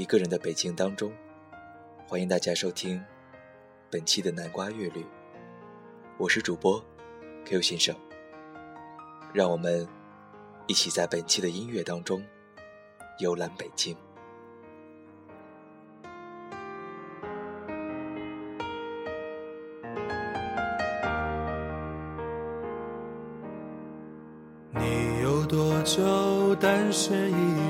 一个人的北京》当中，欢迎大家收听本期的南瓜乐律，我是主播 Q 先生。让我们一起在本期的音乐当中游览北京。你有多久单身一，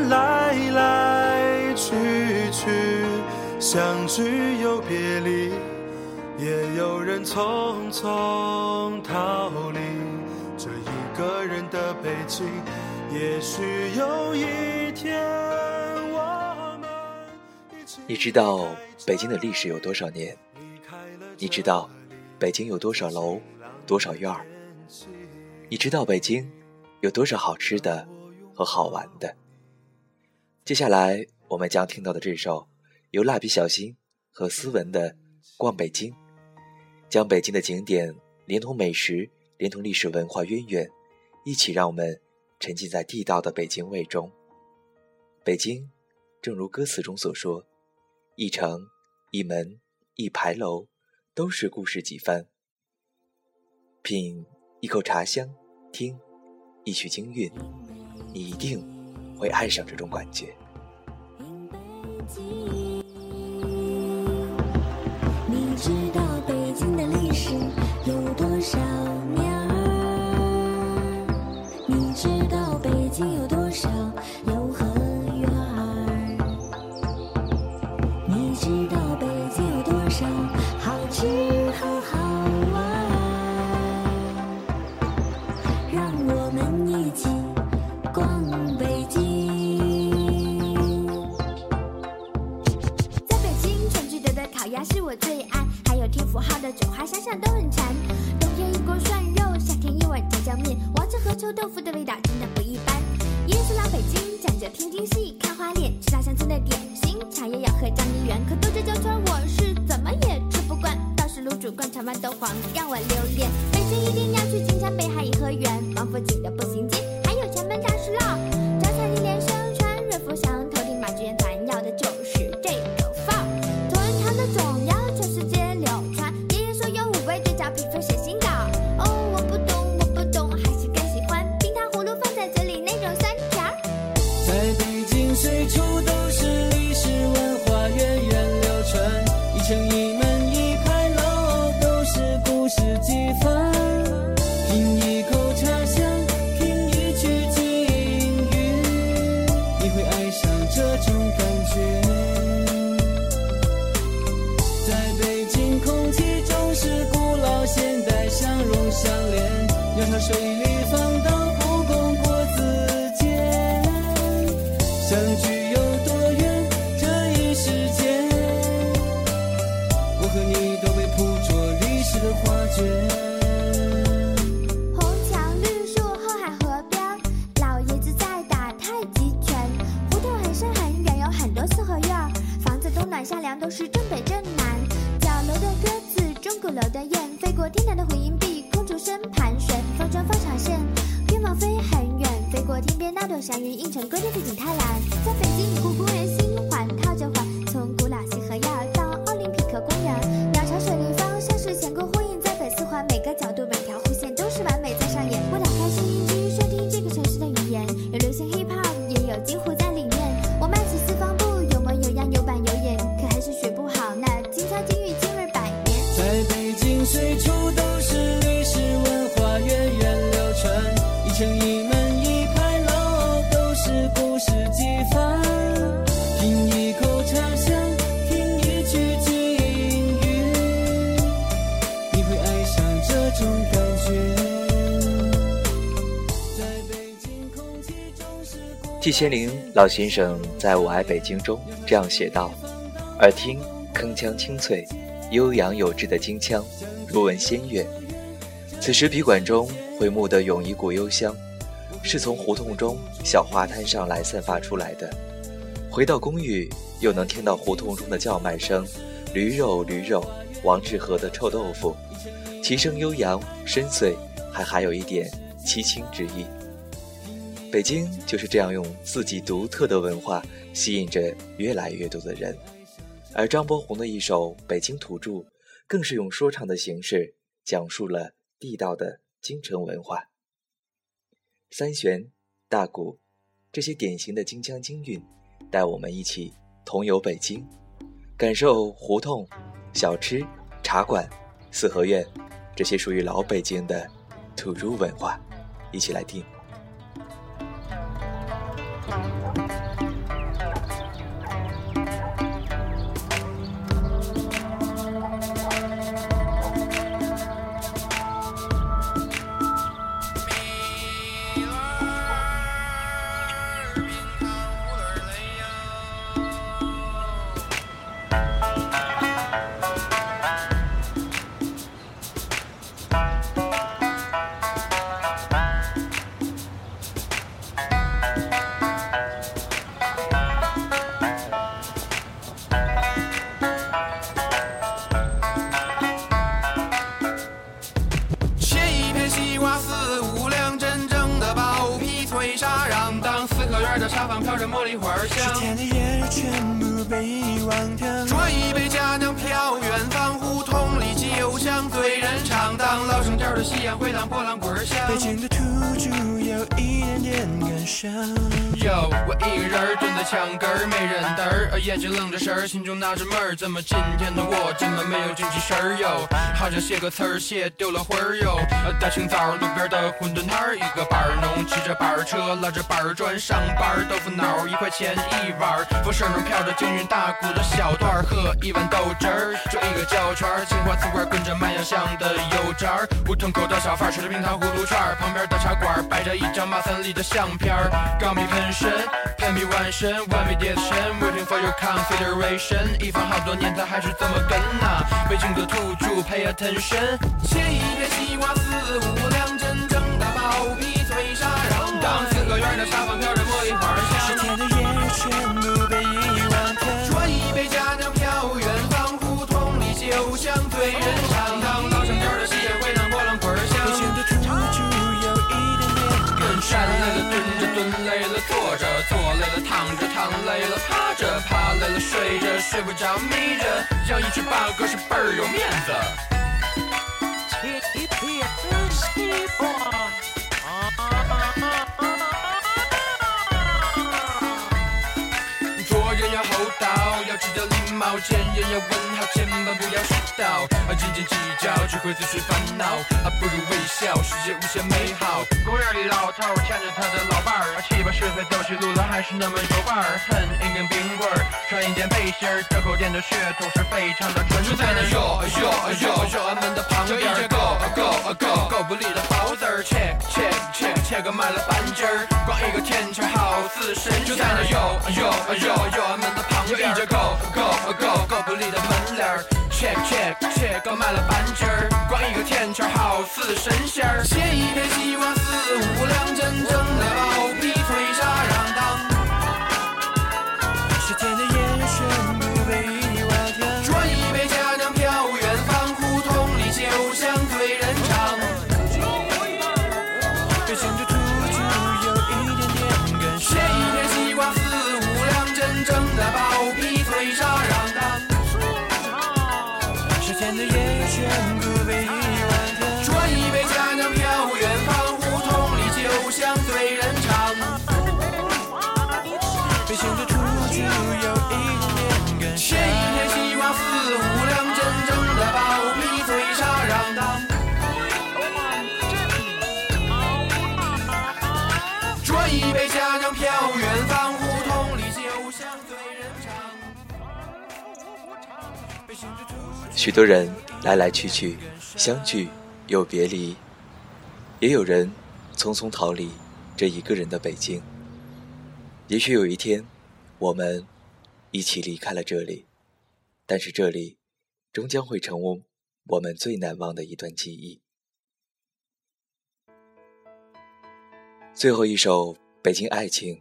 相聚又别离，也有人匆匆逃离这一个人的北京。也许有一天，我们你知道北京的历史有多少年？你知道北京有多少楼、多少院儿？你知道北京有多少好吃的和好玩的？接下来我们将听到的这首由蜡笔小新和思文的《逛北京》，将北京的景点连同美食、连同历史文化渊源，一起让我们。沉浸在地道的北京味中。北京，正如歌词中所说，一城一门一牌楼，都是故事几番。品一口茶香，听一曲京韵，你一定会爱上这种感觉。小鸟儿，你知道。致和臭豆腐的味道真的不一般。夜宿老北京，讲究天津戏，看花脸，吃大乡村的点心，茶叶要喝张一元，可多这酒圈我是怎么也吃不惯。倒是卤煮灌肠豌豆黄让我留恋。北京一定要去金江北海颐和园，王府井的步行街，还有前门大石烙。招财进连声传，瑞福祥头顶马志远团要的就是这个范儿。同仁堂的总要全世界流传，爷爷说有五味对照，皮肤写新感。最初，季羡林老先生在《我爱北京》中这样写道：“耳听铿锵清脆，悠扬有致的京腔，如闻仙乐。此时笔管中回目的涌一股幽香，是从胡同中小花摊上来散发出来的。回到公寓，又能听到胡同中的叫卖声，驴肉驴肉，王致和的臭豆腐，其声悠扬深邃，还含有一点凄清之意。”北京就是这样用自己独特的文化吸引着越来越多的人，而张伯红的一首《北京土著》，更是用说唱的形式讲述了地道的京城文化。三弦、大鼓这些典型的京腔京韵，带我们一起同游北京，感受胡同、小吃、茶馆、四合院这些属于老北京的土著文化。一起来听。香，天的夜全部被遗忘掉。端一杯佳酿飘远方，胡同里酒香醉人唱。当老生调的夕阳回荡波浪滚响。北京的土著有一点点哟，我一个人蹲在墙根儿，没人搭儿，眼睛愣着神儿，心中纳着闷儿，怎么今天的我这么没有精气神儿哟？好像写个词儿写丢了魂儿哟。大清早路边的馄饨摊儿，一个板儿农骑着板儿车，拉着板儿砖上班儿，豆腐脑儿一块钱一碗儿，风声中飘着京韵大鼓的小段儿，喝一碗豆汁儿，就一个胶圈儿，青花瓷罐儿跟着卖洋香的油渣儿，胡同口的小贩儿吃着冰糖葫芦串儿，旁边的茶馆儿摆着一张马三立的相片儿，钢笔喷身，喷笔完身，完美叠身，waiting for your consideration，一放好多年他还是这么跟呐、北京的土著，Pay attention。切一片西瓜，四五两，真正的包皮脆沙瓤。当四合院的沙发飘着茉莉花香，十天的夜全部被遗忘掉。转一杯佳酿飘远方，胡同里酒香醉人累了趴着，趴累了睡着，睡不着眯着，养一只八哥是倍儿有面子。道礼貌，见人要问好，千万不要迟到。啊，斤斤计较只会自寻烦恼，啊，不如微笑，世界无限美好。公园里老头牵着他的老伴儿，啊七八十岁走起路来还是那么有范儿。啃一根冰棍儿，穿一件背心儿，这口店的血统是非常的纯正。就在那哟哟哟哟俺们的旁边，一只狗狗狗狗不理的包子儿，切切切切个卖了半斤儿，光一个天桥好似神仙。就在那哟哟哟哟俺们的旁边，一只狗狗够够不理的门脸儿。Check check check，够买了半截儿。光一个甜圈好似神仙儿。切一片西瓜，四五两真正的暴毙，催杀人。许多人来来去去，相聚又别离，也有人匆匆逃离这一个人的北京。也许有一天，我们一起离开了这里，但是这里终将会成为我们最难忘的一段记忆。最后一首《北京爱情》，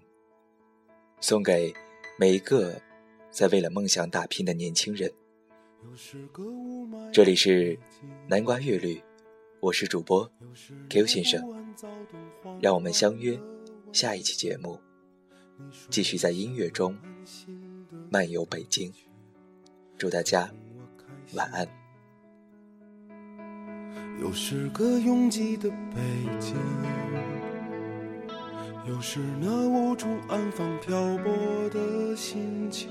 送给每一个在为了梦想打拼的年轻人。这里是南瓜乐律，我是主播 Q 先生，让我们相约下一期节目，继续在音乐中漫游北京。祝大家晚安。又是个拥挤的北京，又是那无处安放漂泊的心情，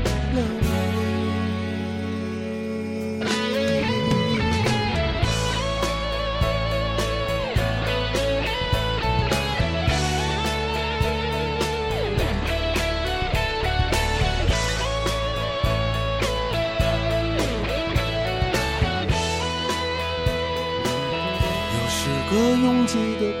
拥挤的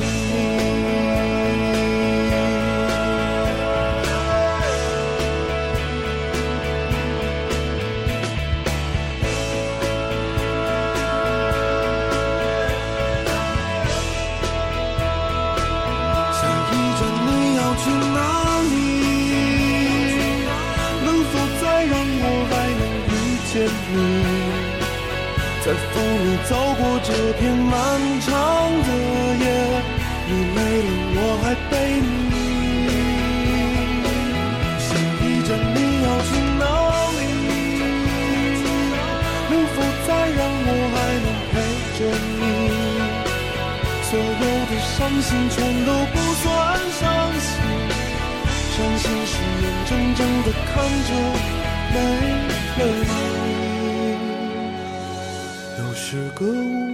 心全都不算伤心，伤心是眼睁睁的看着没了你，又是个无。